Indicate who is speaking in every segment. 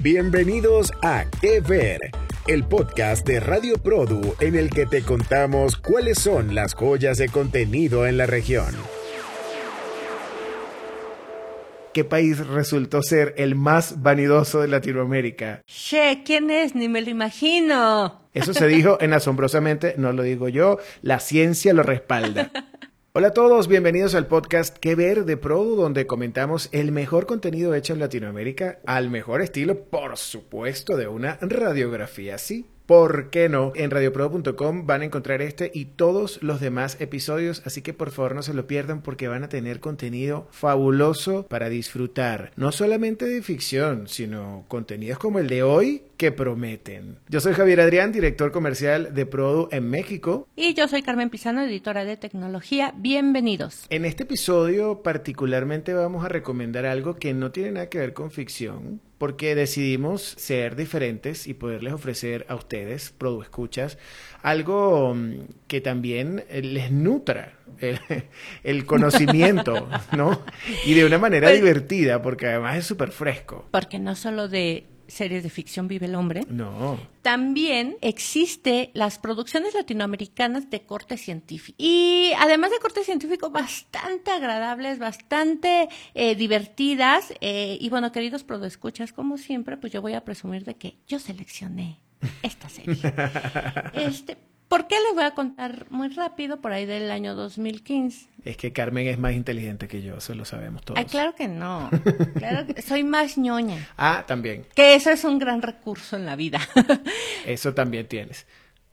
Speaker 1: Bienvenidos a Que Ver, el podcast de Radio Produ en el que te contamos cuáles son las joyas de contenido en la región.
Speaker 2: ¿Qué país resultó ser el más vanidoso de Latinoamérica?
Speaker 3: Che, ¿quién es? Ni me lo imagino.
Speaker 2: Eso se dijo en Asombrosamente, no lo digo yo, la ciencia lo respalda. Hola a todos, bienvenidos al podcast Que Ver de Produ, donde comentamos el mejor contenido hecho en Latinoamérica al mejor estilo, por supuesto, de una radiografía, sí. ¿Por qué no? En radioprodu.com van a encontrar este y todos los demás episodios, así que por favor no se lo pierdan porque van a tener contenido fabuloso para disfrutar, no solamente de ficción, sino contenidos como el de hoy que prometen. Yo soy Javier Adrián, director comercial de Produ en México.
Speaker 3: Y yo soy Carmen Pizano, editora de tecnología. Bienvenidos.
Speaker 2: En este episodio particularmente vamos a recomendar algo que no tiene nada que ver con ficción, porque decidimos ser diferentes y poderles ofrecer a ustedes, Produ Escuchas, algo mm, que también eh, les nutra el, el conocimiento, ¿no? Y de una manera
Speaker 3: Pues-
Speaker 2: divertida, porque además es súper fresco.
Speaker 3: Porque no solo de series de ficción vive el hombre,
Speaker 2: No.
Speaker 3: también existe las producciones latinoamericanas de corte científico. Y además de corte científico, bastante agradables, bastante eh, divertidas. eh, y bueno, queridos escuchas, como siempre, pues yo voy a presumir de que yo seleccioné esta serie. este, ¿Por qué les voy a contar muy rápido por ahí del año 2015?
Speaker 2: Es que Carmen es más inteligente que yo, eso lo sabemos todos.
Speaker 3: Ay, claro que no. Claro que soy más ñoña.
Speaker 2: Ah, también.
Speaker 3: Que eso es un gran recurso en la vida.
Speaker 2: Eso también tienes.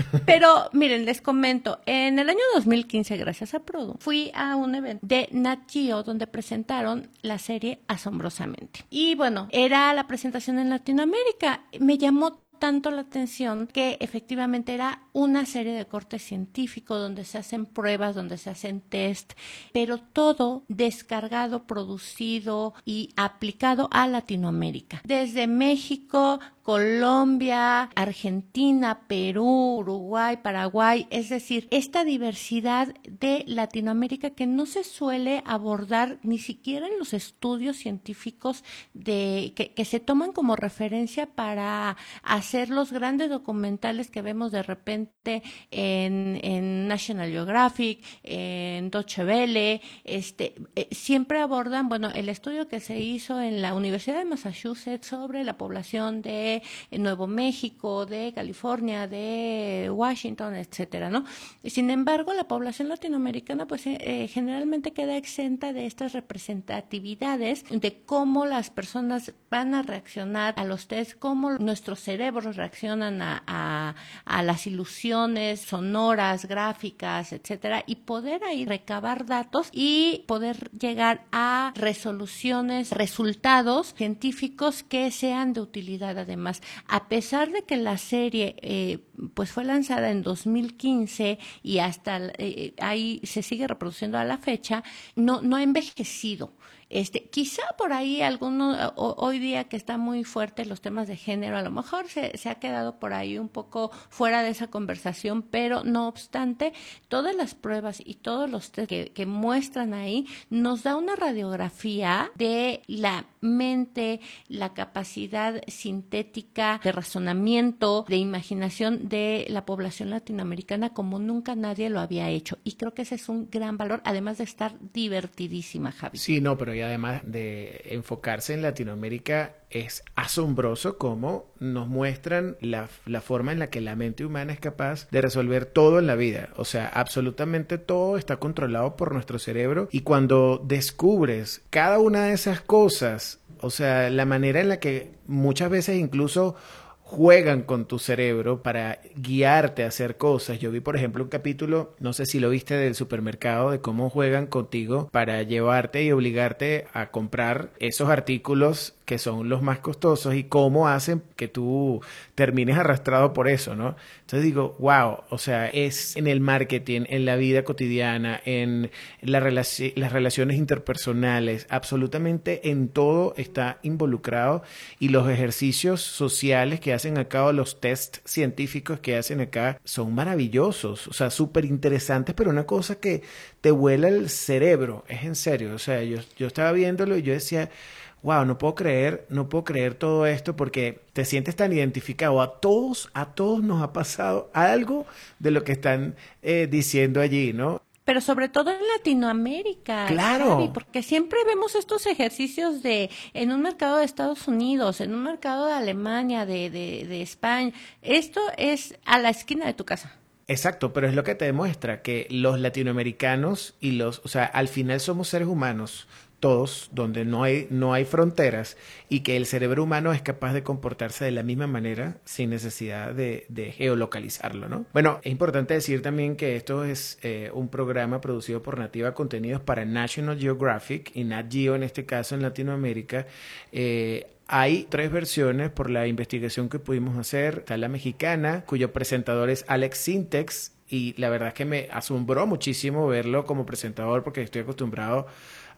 Speaker 3: Pero miren, les comento, en el año 2015, gracias a Produ, fui a un evento de Nat Geo donde presentaron la serie Asombrosamente. Y bueno, era la presentación en Latinoamérica. Me llamó tanto la atención que efectivamente era una serie de corte científico donde se hacen pruebas, donde se hacen test, pero todo descargado, producido y aplicado a Latinoamérica. Desde México, Colombia, Argentina, Perú, Uruguay, Paraguay, es decir, esta diversidad de Latinoamérica que no se suele abordar ni siquiera en los estudios científicos de que, se toman como referencia para hacer los grandes documentales que vemos de repente en, en National Geographic, en Deutsche Welle, este, eh, siempre abordan, bueno, el estudio que se hizo en la Universidad de Massachusetts sobre la población de Nuevo México, de California, de Washington, etcétera, ¿no? Sin embargo, la población latinoamericana, pues, eh, eh, generalmente queda exenta de estas representatividades de cómo las personas van a reaccionar a los test, cómo nuestros cerebros reaccionan a, a, a las ilusiones sonoras, gráficas, etcétera, y poder ahí recabar datos y poder llegar a resoluciones, resultados científicos que sean de utilidad además. A pesar de que la serie eh, pues fue lanzada en 2015 y hasta eh, ahí se sigue reproduciendo a la fecha, no, no ha envejecido. Este, quizá por ahí alguno, o- hoy día que está muy fuerte los temas de género, a lo mejor se, ha quedado por ahí un poco fuera de esa conversación, pero no obstante, todas las pruebas y todos los test que muestran ahí nos da una radiografía de la mente, la capacidad sintética de razonamiento, de imaginación de la población latinoamericana como nunca nadie lo había hecho. Y creo que ese es un gran valor, además de estar divertidísima, Javi.
Speaker 2: Sí, no, pero y además de enfocarse en Latinoamérica, es asombroso cómo nos muestran la, la forma en la que la mente humana es capaz de resolver todo en la vida. O sea, absolutamente todo está controlado por nuestro cerebro y cuando descubres cada una de esas cosas, o sea, la manera en la que muchas veces incluso juegan con tu cerebro para guiarte a hacer cosas. Yo vi, por ejemplo, un capítulo, no sé si lo viste del supermercado, de cómo juegan contigo para llevarte y obligarte a comprar esos artículos que son los más costosos y cómo hacen que tú termines arrastrado por eso, ¿no? Entonces digo, wow, o sea, es en el marketing, en la vida cotidiana, en la las relaciones interpersonales, absolutamente en todo está involucrado y los ejercicios sociales que hacen acá o los test científicos que hacen acá son maravillosos, o sea, súper interesantes, pero una cosa que te vuela el cerebro, es en serio, o sea, yo, yo estaba viéndolo y yo decía, wow, no puedo creer, no puedo creer todo esto porque te sientes tan identificado. A todos, a todos nos ha pasado algo de lo que están eh, diciendo allí, ¿no?
Speaker 3: pero sobre todo en Latinoamérica.
Speaker 2: Claro.
Speaker 3: porque siempre vemos estos ejercicios de en un mercado de Estados Unidos, en un mercado de Alemania, de, de, de España. Esto es a la esquina de tu casa.
Speaker 2: Exacto, pero es lo que te demuestra que los latinoamericanos y los, o sea, al final somos seres humanos, todos, donde no hay, no hay fronteras y que el cerebro humano es capaz de comportarse de la misma manera sin necesidad de, geolocalizarlo, ¿no? Bueno, es importante decir también que esto es eh, un programa producido por Nativa Contenidos para National Geographic y Nat Geo en este caso en Latinoamérica. Eh, hay tres versiones por la investigación que pudimos hacer. Está la mexicana, cuyo presentador es Alex Sintex, y la verdad es que me asombró muchísimo verlo como presentador porque estoy acostumbrado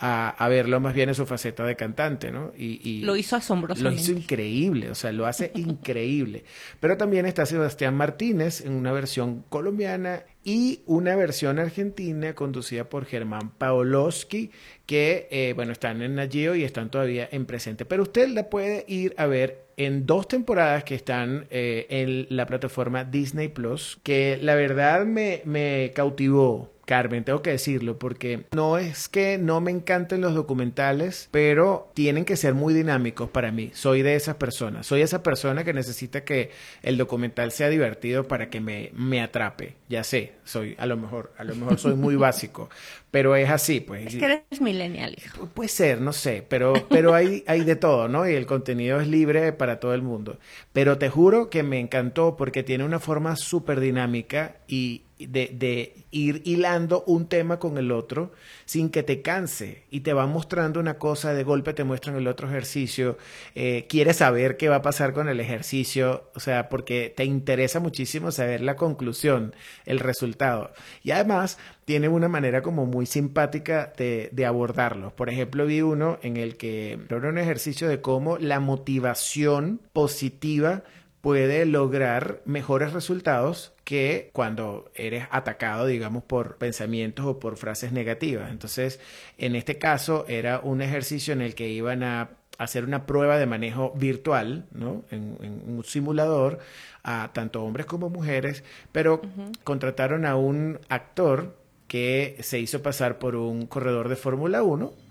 Speaker 2: a, verlo más bien en su faceta de cantante, ¿no?
Speaker 3: Y, lo hizo asombrosamente.
Speaker 2: Lo hizo increíble, o sea, lo hace increíble. Pero también está Sebastián Martínez en una versión colombiana y una versión argentina conducida por Germán Paoloski, que, eh, bueno, están en Nagio y están todavía en presente. Pero usted la puede ir a ver en dos temporadas que están eh, en la plataforma Disney Plus, que la verdad me, me cautivó Carmen, tengo que decirlo, porque no es que no me encanten los documentales, pero tienen que ser muy dinámicos para mí. Soy de esas personas. Soy esa persona que necesita que el documental sea divertido para que me, me atrape. Ya sé, soy, a lo mejor, a lo mejor soy muy básico, pero es así, pues.
Speaker 3: Es que eres millennial, hijo.
Speaker 2: puede ser, no sé, pero, pero hay, hay de todo, ¿no? Y el contenido es libre para todo el mundo. Pero te juro que me encantó porque tiene una forma súper dinámica y, de, de, ir hilando un tema con el otro sin que te canse y te va mostrando una cosa, de golpe te muestran el otro ejercicio, eh, quieres saber qué va a pasar con el ejercicio, o sea, porque te interesa muchísimo saber la conclusión, el resultado. Y además tiene una manera como muy simpática de, de abordarlo. Por ejemplo, vi uno en el que era un ejercicio de cómo la motivación positiva puede lograr mejores resultados que cuando eres atacado, digamos, por pensamientos o por frases negativas. Entonces, en este caso era un ejercicio en el que iban a hacer una prueba de manejo virtual, ¿no? En, un simulador a tanto hombres como mujeres, pero contrataron a un actor que se hizo pasar por un corredor de Fórmula 1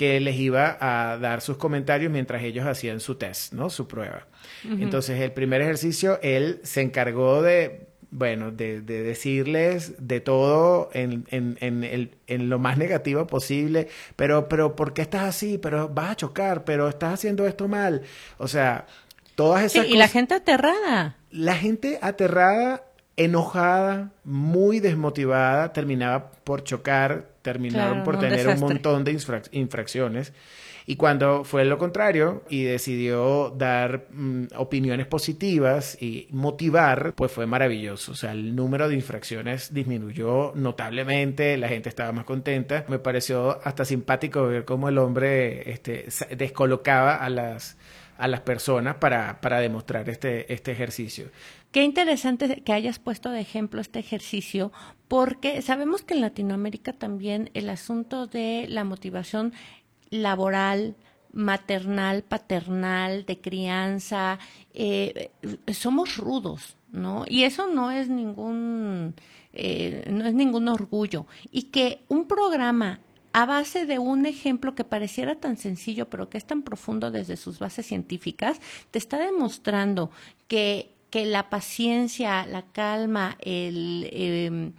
Speaker 2: que les iba a dar sus comentarios mientras ellos hacían su test, ¿no? Su prueba. Entonces, el primer ejercicio, él se encargó de, bueno, de, decirles de todo en, en, en, el, en, lo más negativo posible, pero, pero, ¿por qué estás así? Pero vas a chocar, pero estás haciendo esto mal. O sea, todas esas
Speaker 3: sí, Y la gente aterrada.
Speaker 2: La gente aterrada enojada, muy desmotivada, terminaba por chocar, terminaron por tener un montón de infracciones. Y cuando fue lo contrario y decidió dar mm, opiniones positivas y motivar, pues fue maravilloso. O sea, el número de infracciones disminuyó notablemente, la gente estaba más contenta. Me pareció hasta simpático ver cómo el hombre este, descolocaba a las a las personas para, para demostrar este, este ejercicio.
Speaker 3: Qué interesante que hayas puesto de ejemplo este ejercicio, porque sabemos que en Latinoamérica también el asunto de la motivación laboral, maternal, paternal, de crianza, eh, somos rudos, ¿no? Y eso no es ningún, eh, no es ningún orgullo. Y que un programa a base de un ejemplo que pareciera tan sencillo, pero que es tan profundo desde sus bases científicas, te está demostrando que, que la paciencia, la calma, em,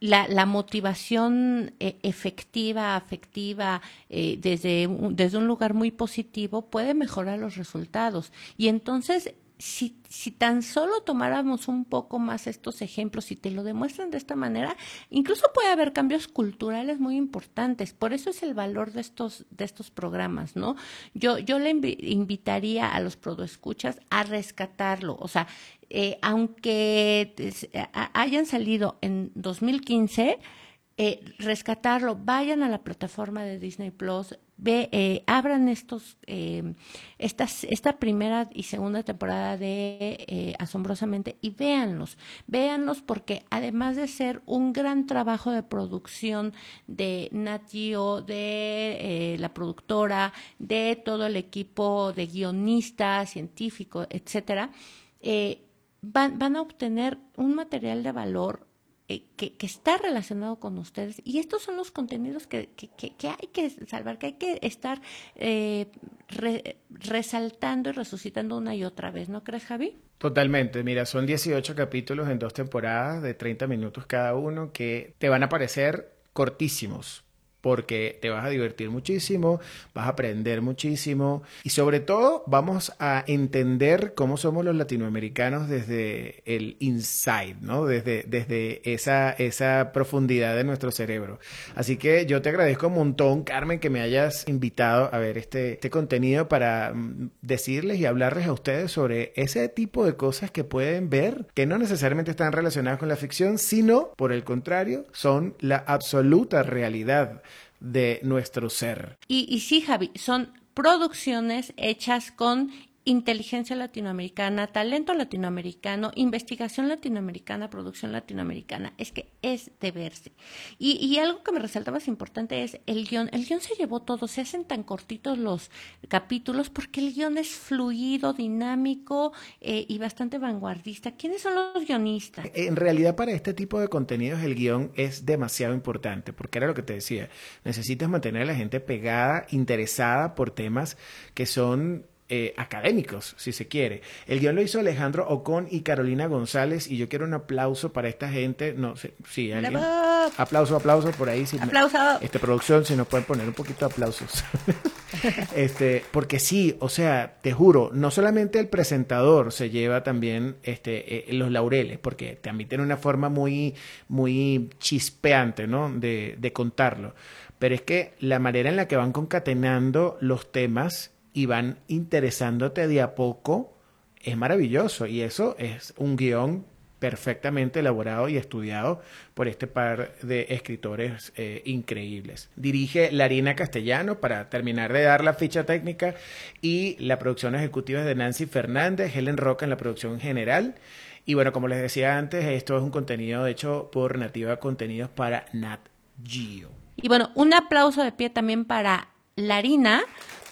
Speaker 3: la, la, motivación eh, efectiva, afectiva, eh, desde, desde un lugar muy positivo, puede mejorar los resultados. Y entonces si, si tan solo tomáramos un poco más estos ejemplos y te lo demuestran de esta manera, incluso puede haber cambios culturales muy importantes. Por eso es el valor de estos, de estos programas, ¿no? Yo, yo le invitaría a los prodoescuchas a rescatarlo. O sea, eh, aunque hayan salido en 2015, eh, rescatarlo, vayan a la plataforma de Disney Plus, ve, eh, abran estos, eh, estas, esta primera y segunda temporada de eh, Asombrosamente y véanlos, véanlos porque además de ser un gran trabajo de producción de Nat Geo, de la productora, de todo el equipo de guionistas, científicos, etcétera, van, van a obtener un material de valor que, está relacionado con ustedes. Y estos son los contenidos que, hay que salvar, que hay que estar eh, resaltando y resucitando una y otra vez, ¿no crees, Javi?
Speaker 2: Totalmente, mira, son 18 capítulos en dos temporadas de 30 minutos cada uno que te van a parecer cortísimos, porque te vas a divertir muchísimo, vas a aprender muchísimo y sobre todo vamos a entender cómo somos los latinoamericanos desde el inside, ¿no? Desde, desde esa, esa profundidad de nuestro cerebro. Así que yo te agradezco un montón, Carmen, que me hayas invitado a ver este, este contenido para mm, decirles y hablarles a ustedes sobre ese tipo de cosas que pueden ver que no necesariamente están relacionadas con la ficción, sino, por el contrario, son la absoluta realidad de nuestro ser.
Speaker 3: Y, y sí, Javi, son producciones hechas con inteligencia latinoamericana, talento latinoamericano, investigación latinoamericana, producción latinoamericana. Es que es de verse. Y, algo que me resaltaba importante es el guion. El guion se llevó todo, se hacen tan cortitos los capítulos porque el guion es fluido, dinámico eh, y bastante vanguardista. ¿Quiénes son los guionistas?
Speaker 2: En realidad para este tipo de contenidos el guion es demasiado importante porque era lo que te decía. Necesitas mantener a la gente pegada, interesada por temas que son eh, académicos, si se quiere. El guion lo hizo Alejandro Ocon y Carolina González y yo quiero un aplauso para esta gente. No sé, sí, alguien. Aplauso, aplauso por ahí. Si
Speaker 3: aplauso.
Speaker 2: este, producción, si nos pueden poner un poquito de aplausos. este, porque sí, o sea, te juro, no solamente el presentador se lleva también este, eh, los laureles, porque también tiene una forma muy, muy chispeante, ¿no? De, de contarlo. Pero es que la manera en la que van concatenando los temas y van interesándote de a poco, es maravilloso. Y eso es un guion perfectamente elaborado y estudiado por este par de escritores eh, increíbles. Dirige Larina Castellano para terminar de dar la ficha técnica y la producción ejecutiva es de Nancy Fernández, Helen Roca en la producción general. Y bueno, como les decía antes, esto es un contenido hecho por Nativa Contenidos para Nat Geo.
Speaker 3: Y bueno, un aplauso de pie también para Larina,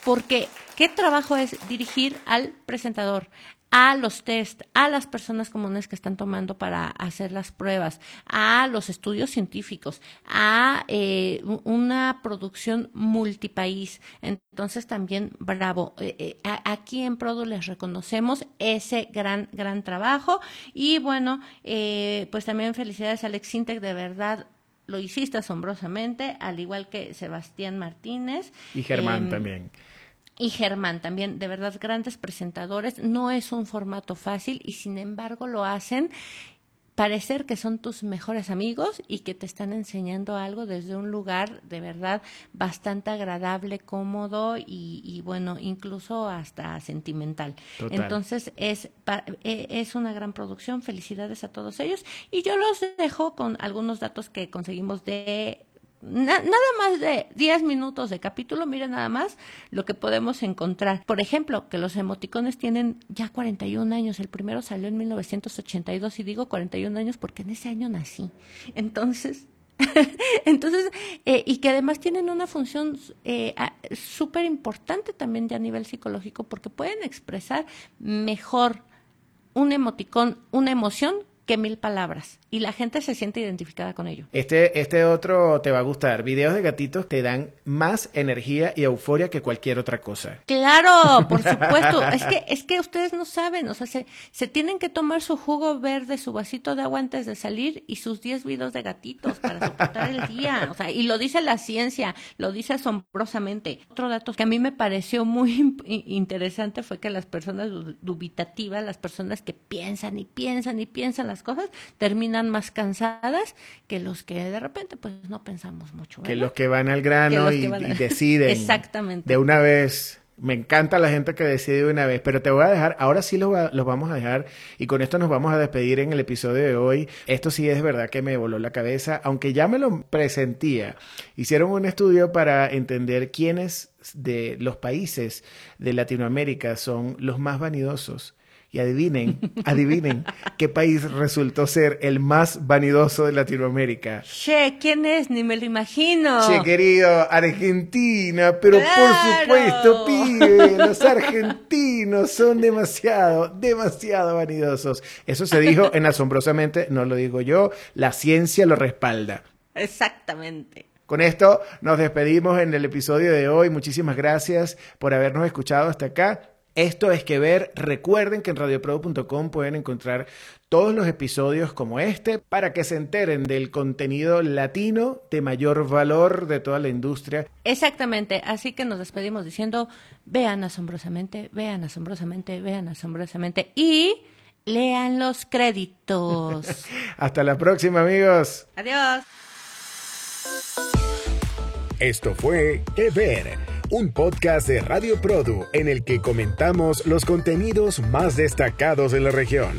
Speaker 3: porque ¿qué trabajo es dirigir al presentador? a los test, a las personas comunes que están tomando para hacer las pruebas, a los estudios científicos, a eh, una producción multipaís. Entonces también, bravo, eh, eh, aquí en Produ les reconocemos ese gran, gran trabajo y bueno, pues también felicidades a Alex Intec, de verdad, lo hiciste asombrosamente, al igual que Sebastián Martínez.
Speaker 2: Y Germán em, también
Speaker 3: y Germán también, de verdad, grandes presentadores. No es un formato fácil y sin embargo lo hacen parecer que son tus mejores amigos y que te están enseñando algo desde un lugar de verdad bastante agradable, cómodo y, bueno, incluso hasta sentimental. Entonces es, e, es una gran producción, felicidades a todos ellos y yo los dejo con algunos datos que conseguimos de nada más de 10 minutos de capítulo, mira nada más lo que podemos encontrar. Por ejemplo, que los emoticones tienen ya 41 años. El primero salió en 1982 y digo 41 años porque en ese año nací. Entonces, entonces, eh, y que además tienen una función eh, súper importante también de a nivel psicológico porque pueden expresar mejor un emoticón, una emoción que mil palabras y la gente se siente identificada con ello.
Speaker 2: Este, este otro te va a gustar. Videos de gatitos te dan más energía y euforia que cualquier otra cosa.
Speaker 3: Claro, por supuesto. es que, es que ustedes no saben, o sea, se, se tienen que tomar su jugo verde, su vasito de agua antes de salir y sus 10 videos de gatitos para soportar el día. O sea, y lo dice la ciencia, lo dice asombrosamente. Otro dato que a mí me pareció muy interesante fue que las personas dubitativas, las personas que piensan y piensan y piensan las cosas, terminan más cansadas que los que de repente pues no pensamos mucho.
Speaker 2: Que los que van al grano y, deciden.
Speaker 3: Exactamente.
Speaker 2: De una vez Me encanta la gente que decide una vez, pero te voy a dejar, ahora sí los, los vamos a dejar y con esto nos vamos a despedir en el episodio de hoy. Esto sí es verdad que me voló la cabeza, aunque ya me lo presentía. Hicieron un estudio para entender quiénes de los países de Latinoamérica son los más vanidosos. Y adivinen, adivinen qué país resultó ser el más vanidoso de Latinoamérica.
Speaker 3: Che, ¿quién es? Ni me lo imagino.
Speaker 2: Che, querido, Argentina, pero por supuesto, pibe, los argentinos son demasiado, demasiado vanidosos. Eso se dijo en Asombrosamente, no lo digo yo, la ciencia lo respalda.
Speaker 3: Exactamente.
Speaker 2: Con esto nos despedimos en el episodio de hoy. Muchísimas gracias por habernos escuchado hasta acá. Esto es que ver. Recuerden que en radioprodu.com pueden encontrar todos los episodios como este para que se enteren del contenido latino de mayor valor de toda la industria.
Speaker 3: Exactamente. Así que nos despedimos diciendo, vean asombrosamente, vean asombrosamente, vean asombrosamente y lean los créditos.
Speaker 2: Hasta la próxima, amigos.
Speaker 3: Adiós.
Speaker 1: Esto fue Que Ver, un podcast de Radio Produ en el que comentamos los contenidos más destacados de la región.